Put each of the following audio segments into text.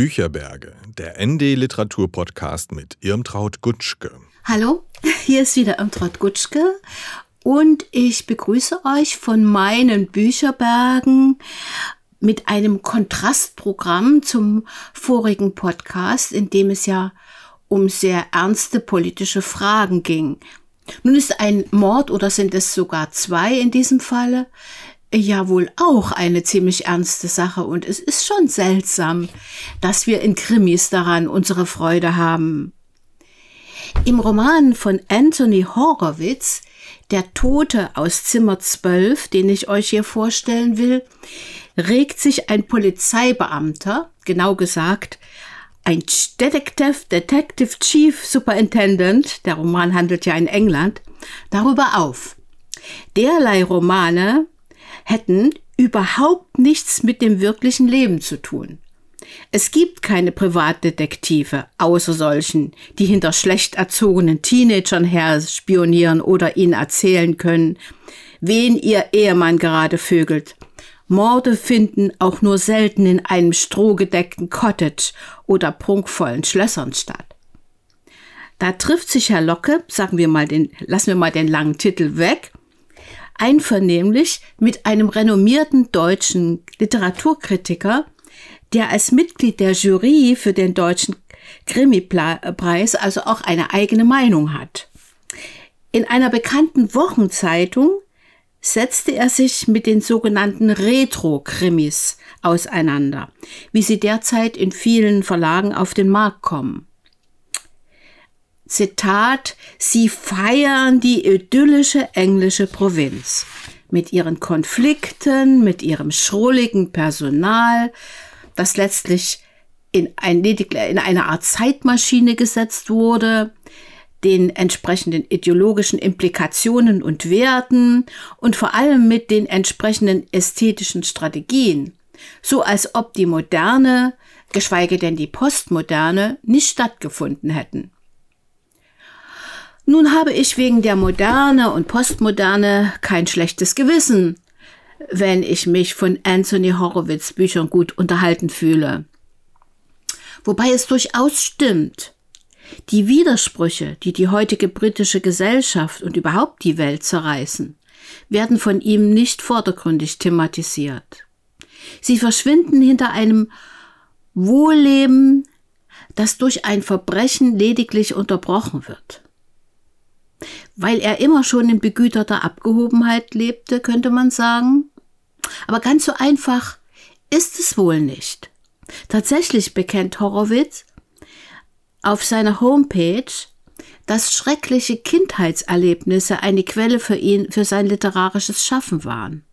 Bücherberge, der ND Literatur Podcast mit Irmtraut Gutschke. Hallo, hier ist wieder Irmtraut Gutschke und ich begrüße euch von meinen Bücherbergen mit einem Kontrastprogramm zum vorigen Podcast, in dem es ja um sehr ernste politische Fragen ging. Nun ist ein Mord oder sind es sogar zwei in diesem Falle ja wohl auch eine ziemlich ernste Sache und es ist schon seltsam, dass wir in Krimis daran unsere Freude haben. Im Roman von Anthony Horowitz, Der Tote aus Zimmer 12, den ich euch hier vorstellen will, regt sich ein Polizeibeamter, genau gesagt, ein Detective, Detective Chief Superintendent, der Roman handelt ja in England, darüber auf. Derlei Romane hätten überhaupt nichts mit dem wirklichen Leben zu tun. Es gibt keine Privatdetektive, außer solchen, die hinter schlecht erzogenen Teenagern her spionieren oder ihnen erzählen können, wen ihr Ehemann gerade vögelt. Morde finden auch nur selten in einem strohgedeckten Cottage oder prunkvollen Schlössern statt. Da trifft sich Herr Locke, sagen wir mal den, lassen wir mal den langen Titel weg, einvernehmlich mit einem renommierten deutschen Literaturkritiker, der als Mitglied der Jury für den deutschen Krimi-Preis also auch eine eigene Meinung hat. In einer bekannten Wochenzeitung setzte er sich mit den sogenannten Retro-Krimis auseinander, wie sie derzeit in vielen Verlagen auf den Markt kommen. Zitat, sie feiern die idyllische englische Provinz mit ihren Konflikten, mit ihrem schrulligen Personal, das letztlich in, ein, in eine Art Zeitmaschine gesetzt wurde, den entsprechenden ideologischen Implikationen und Werten und vor allem mit den entsprechenden ästhetischen Strategien, so als ob die moderne, geschweige denn die postmoderne, nicht stattgefunden hätten. Nun habe ich wegen der Moderne und Postmoderne kein schlechtes Gewissen, wenn ich mich von Anthony Horowitz Büchern gut unterhalten fühle. Wobei es durchaus stimmt, die Widersprüche, die die heutige britische Gesellschaft und überhaupt die Welt zerreißen, werden von ihm nicht vordergründig thematisiert. Sie verschwinden hinter einem Wohlleben, das durch ein Verbrechen lediglich unterbrochen wird. Weil er immer schon in begüterter Abgehobenheit lebte, könnte man sagen. Aber ganz so einfach ist es wohl nicht. Tatsächlich bekennt Horowitz auf seiner Homepage, dass schreckliche Kindheitserlebnisse eine Quelle für ihn, für sein literarisches Schaffen waren.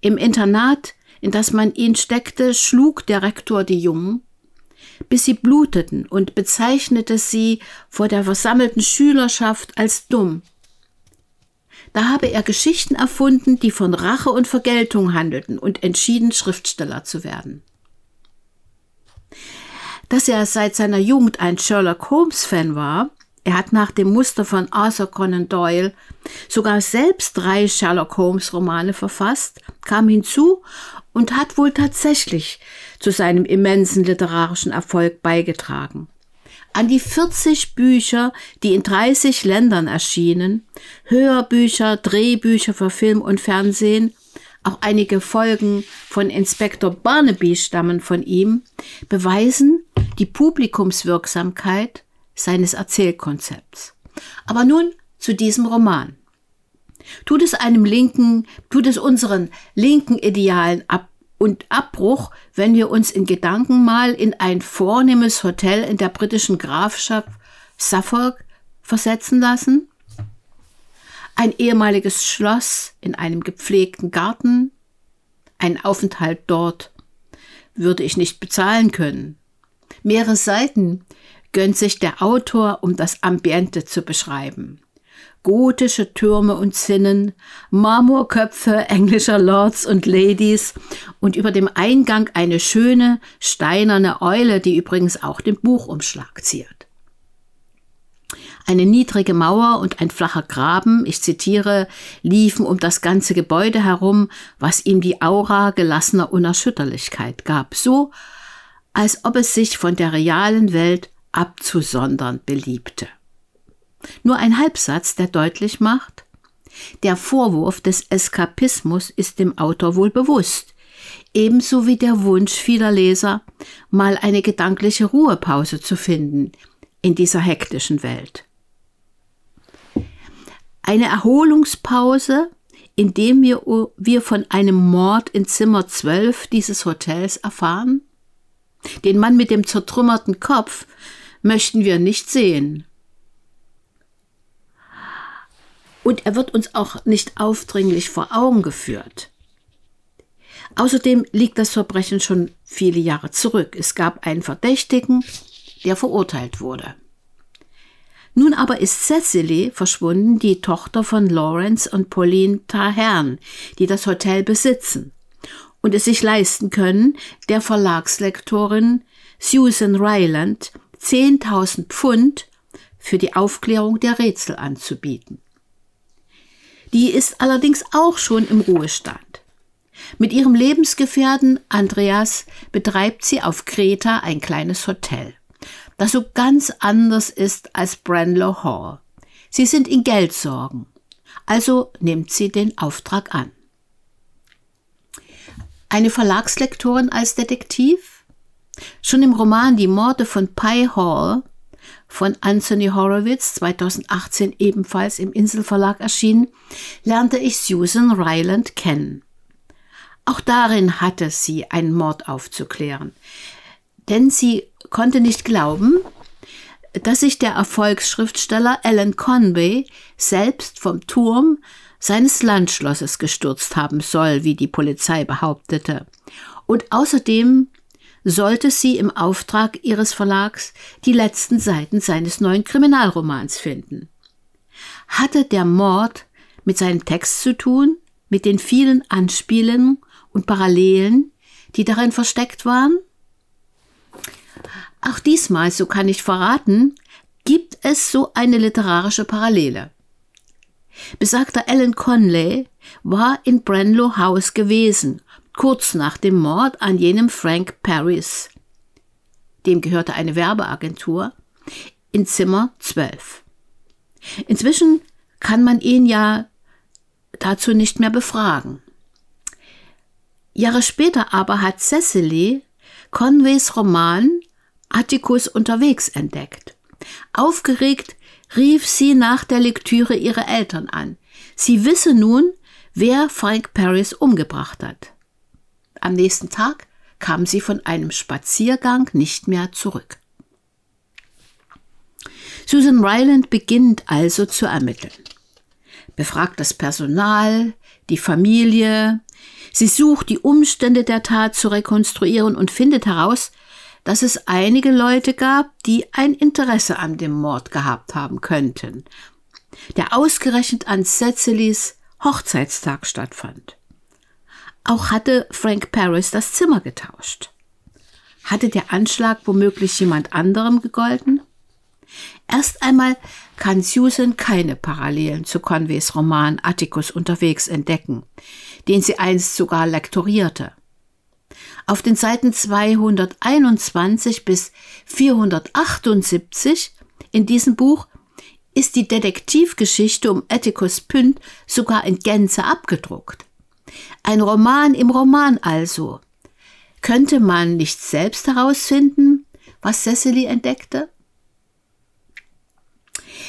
Im Internat, in das man ihn steckte, schlug der Rektor die Jungen bis sie bluteten und bezeichnete sie vor der versammelten Schülerschaft als dumm. Da habe er Geschichten erfunden, die von Rache und Vergeltung handelten und entschieden Schriftsteller zu werden. Dass er seit seiner Jugend ein Sherlock Holmes-Fan war, er hat nach dem Muster von Arthur Conan Doyle sogar selbst drei Sherlock Holmes-Romane verfasst, kam hinzu und hat wohl tatsächlich zu seinem immensen literarischen Erfolg beigetragen. An die 40 Bücher, die in 30 Ländern erschienen, Hörbücher, Drehbücher für Film und Fernsehen, auch einige Folgen von Inspektor Barnaby stammen von ihm, beweisen die Publikumswirksamkeit seines Erzählkonzepts. Aber nun zu diesem Roman. Tut es einem linken, tut es unseren linken Idealen ab und Abbruch, wenn wir uns in Gedanken mal in ein vornehmes Hotel in der britischen Grafschaft Suffolk versetzen lassen? Ein ehemaliges Schloss in einem gepflegten Garten? Ein Aufenthalt dort würde ich nicht bezahlen können. Mehrere Seiten gönnt sich der Autor, um das Ambiente zu beschreiben gotische Türme und Zinnen, Marmorköpfe englischer Lords und Ladies und über dem Eingang eine schöne steinerne Eule, die übrigens auch den Buchumschlag ziert. Eine niedrige Mauer und ein flacher Graben, ich zitiere, liefen um das ganze Gebäude herum, was ihm die Aura gelassener Unerschütterlichkeit gab, so als ob es sich von der realen Welt abzusondern beliebte. Nur ein Halbsatz, der deutlich macht, der Vorwurf des Eskapismus ist dem Autor wohl bewusst, ebenso wie der Wunsch vieler Leser, mal eine gedankliche Ruhepause zu finden in dieser hektischen Welt. Eine Erholungspause, indem wir, wir von einem Mord in Zimmer 12 dieses Hotels erfahren? Den Mann mit dem zertrümmerten Kopf möchten wir nicht sehen. Und er wird uns auch nicht aufdringlich vor Augen geführt. Außerdem liegt das Verbrechen schon viele Jahre zurück. Es gab einen Verdächtigen, der verurteilt wurde. Nun aber ist Cecily verschwunden, die Tochter von Lawrence und Pauline Tahern, die das Hotel besitzen und es sich leisten können, der Verlagslektorin Susan Ryland 10.000 Pfund für die Aufklärung der Rätsel anzubieten. Die ist allerdings auch schon im Ruhestand. Mit ihrem Lebensgefährten Andreas betreibt sie auf Kreta ein kleines Hotel, das so ganz anders ist als Branlow Hall. Sie sind in Geldsorgen, also nimmt sie den Auftrag an. Eine Verlagslektorin als Detektiv? Schon im Roman Die Morde von Pye Hall von Anthony Horowitz, 2018 ebenfalls im Inselverlag erschienen, lernte ich Susan Ryland kennen. Auch darin hatte sie einen Mord aufzuklären. Denn sie konnte nicht glauben, dass sich der Erfolgsschriftsteller Alan Conway selbst vom Turm seines Landschlosses gestürzt haben soll, wie die Polizei behauptete. Und außerdem sollte sie im Auftrag ihres Verlags die letzten Seiten seines neuen Kriminalromans finden. Hatte der Mord mit seinem Text zu tun, mit den vielen Anspielungen und Parallelen, die darin versteckt waren? Auch diesmal, so kann ich verraten, gibt es so eine literarische Parallele. Besagter Alan Conley war in Branlow House gewesen, kurz nach dem Mord an jenem Frank Paris. Dem gehörte eine Werbeagentur in Zimmer 12. Inzwischen kann man ihn ja dazu nicht mehr befragen. Jahre später aber hat Cecily Conways Roman Atticus unterwegs entdeckt. Aufgeregt rief sie nach der Lektüre ihre Eltern an. Sie wisse nun, wer Frank Paris umgebracht hat. Am nächsten Tag kam sie von einem Spaziergang nicht mehr zurück. Susan Ryland beginnt also zu ermitteln. Befragt das Personal, die Familie, Sie sucht die Umstände der Tat zu rekonstruieren und findet heraus, dass es einige Leute gab, die ein Interesse an dem Mord gehabt haben könnten, der ausgerechnet an Cecilys Hochzeitstag stattfand. Auch hatte Frank Paris das Zimmer getauscht. Hatte der Anschlag womöglich jemand anderem gegolten? Erst einmal kann Susan keine Parallelen zu Conways Roman Atticus unterwegs entdecken, den sie einst sogar lektorierte. Auf den Seiten 221 bis 478 in diesem Buch ist die Detektivgeschichte um Atticus Pynt sogar in Gänze abgedruckt. Ein Roman im Roman also. Könnte man nicht selbst herausfinden, was Cecily entdeckte?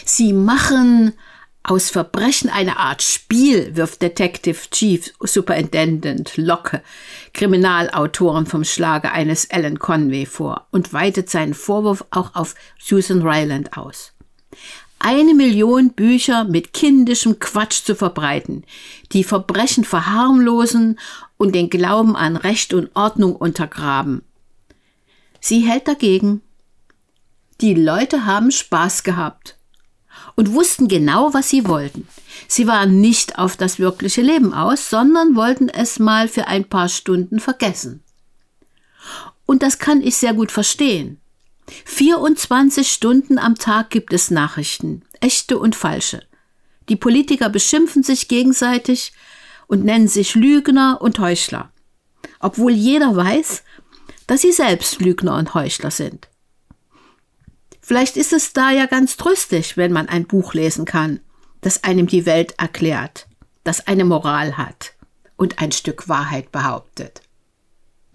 Sie machen aus Verbrechen eine Art Spiel, wirft Detective Chief Superintendent Locke Kriminalautoren vom Schlage eines Alan Conway vor und weitet seinen Vorwurf auch auf Susan Ryland aus. Eine Million Bücher mit kindischem Quatsch zu verbreiten, die Verbrechen verharmlosen und den Glauben an Recht und Ordnung untergraben. Sie hält dagegen. Die Leute haben Spaß gehabt und wussten genau, was sie wollten. Sie waren nicht auf das wirkliche Leben aus, sondern wollten es mal für ein paar Stunden vergessen. Und das kann ich sehr gut verstehen. 24 Stunden am Tag gibt es Nachrichten, echte und falsche. Die Politiker beschimpfen sich gegenseitig und nennen sich Lügner und Heuchler. Obwohl jeder weiß, dass sie selbst Lügner und Heuchler sind. Vielleicht ist es da ja ganz tröstlich, wenn man ein Buch lesen kann, das einem die Welt erklärt, das eine Moral hat und ein Stück Wahrheit behauptet.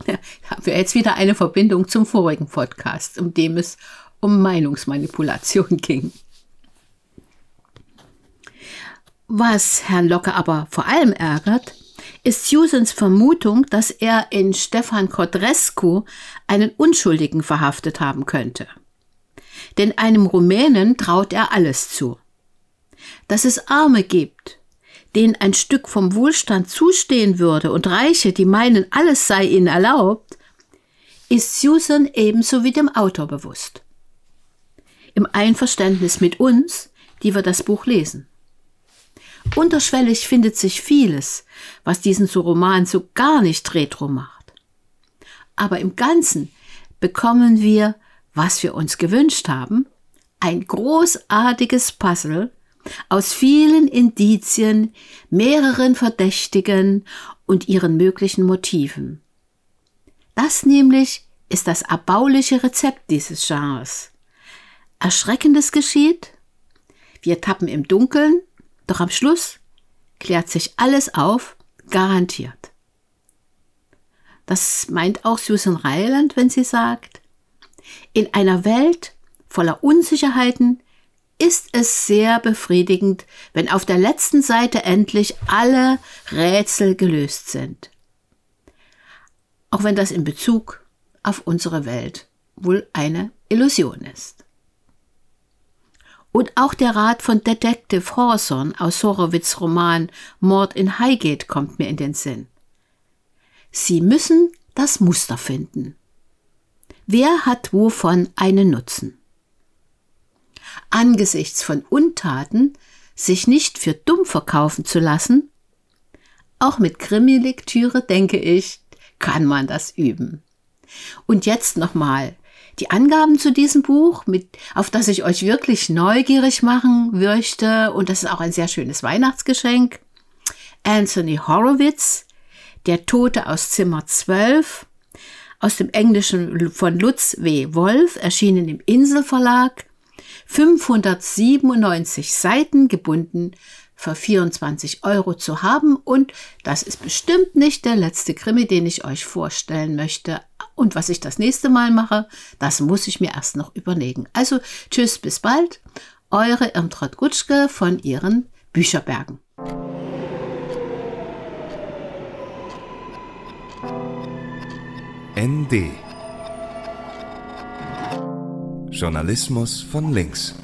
Haben wir jetzt wieder eine Verbindung zum vorigen Podcast, um dem es um Meinungsmanipulation ging. Was Herrn Locke aber vor allem ärgert, ist Susans Vermutung, dass er in Stefan Codrescu einen Unschuldigen verhaftet haben könnte. Denn einem Rumänen traut er alles zu. Dass es Arme gibt, denen ein Stück vom Wohlstand zustehen würde und Reiche, die meinen, alles sei ihnen erlaubt, ist Susan ebenso wie dem Autor bewusst. Im Einverständnis mit uns, die wir das Buch lesen. Unterschwellig findet sich vieles, was diesen so Roman so gar nicht retro macht. Aber im Ganzen bekommen wir, was wir uns gewünscht haben, ein großartiges Puzzle aus vielen Indizien, mehreren Verdächtigen und ihren möglichen Motiven. Das nämlich ist das erbauliche Rezept dieses Genres. Erschreckendes geschieht, wir tappen im Dunkeln doch am Schluss klärt sich alles auf, garantiert. Das meint auch Susan Reiland, wenn sie sagt, in einer Welt voller Unsicherheiten ist es sehr befriedigend, wenn auf der letzten Seite endlich alle Rätsel gelöst sind. Auch wenn das in Bezug auf unsere Welt wohl eine Illusion ist. Und auch der Rat von Detective Hawthorne aus Horowitz Roman Mord in Highgate kommt mir in den Sinn. Sie müssen das Muster finden. Wer hat wovon einen Nutzen? Angesichts von Untaten sich nicht für dumm verkaufen zu lassen, auch mit Krimi-Lektüre, denke ich, kann man das üben. Und jetzt nochmal die Angaben zu diesem Buch, mit, auf das ich euch wirklich neugierig machen möchte. Und das ist auch ein sehr schönes Weihnachtsgeschenk. Anthony Horowitz, Der Tote aus Zimmer 12, aus dem Englischen von Lutz W. Wolf, erschienen im Inselverlag. 597 Seiten gebunden für 24 Euro zu haben. Und das ist bestimmt nicht der letzte Krimi, den ich euch vorstellen möchte. Und was ich das nächste Mal mache, das muss ich mir erst noch überlegen. Also tschüss, bis bald. Eure Irmtraut Gutschke von ihren Bücherbergen. ND Journalismus von links.